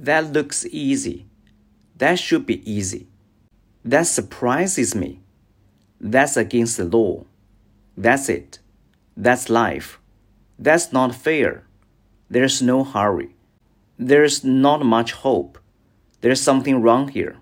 That looks easy. That should be easy. That surprises me. That's against the law. That's it. That's life. That's not fair. There's no hurry. There's not much hope. There's something wrong here.